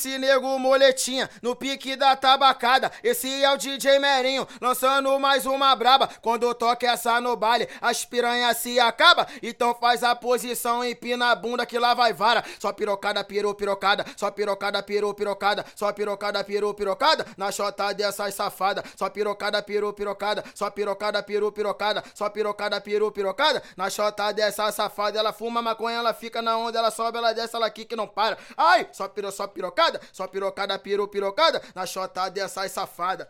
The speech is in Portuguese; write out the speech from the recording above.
MC Nego Moletinha, no pique da tabacada. Esse é o DJ Merinho, lançando mais uma braba. Quando toca essa no baile, as piranhas se acaba. Então faz a posição, empina a bunda que lá vai vara. Só pirocada, pirou, pirocada. Só pirocada, pirou, pirocada. Só pirocada, pirou, pirocada. Na chota dessas safada. Só pirocada, pirou, pirocada. Só pirocada, pirou, pirocada. Só pirocada, pirou, pirocada. Na chota dessa safada, ela fuma maconha, ela fica na onda, ela sobe, ela desce, ela aqui que não para. Ai, só pirou, só pirocada. Só pirocada, pirou, pirocada. Na chota dessas safada.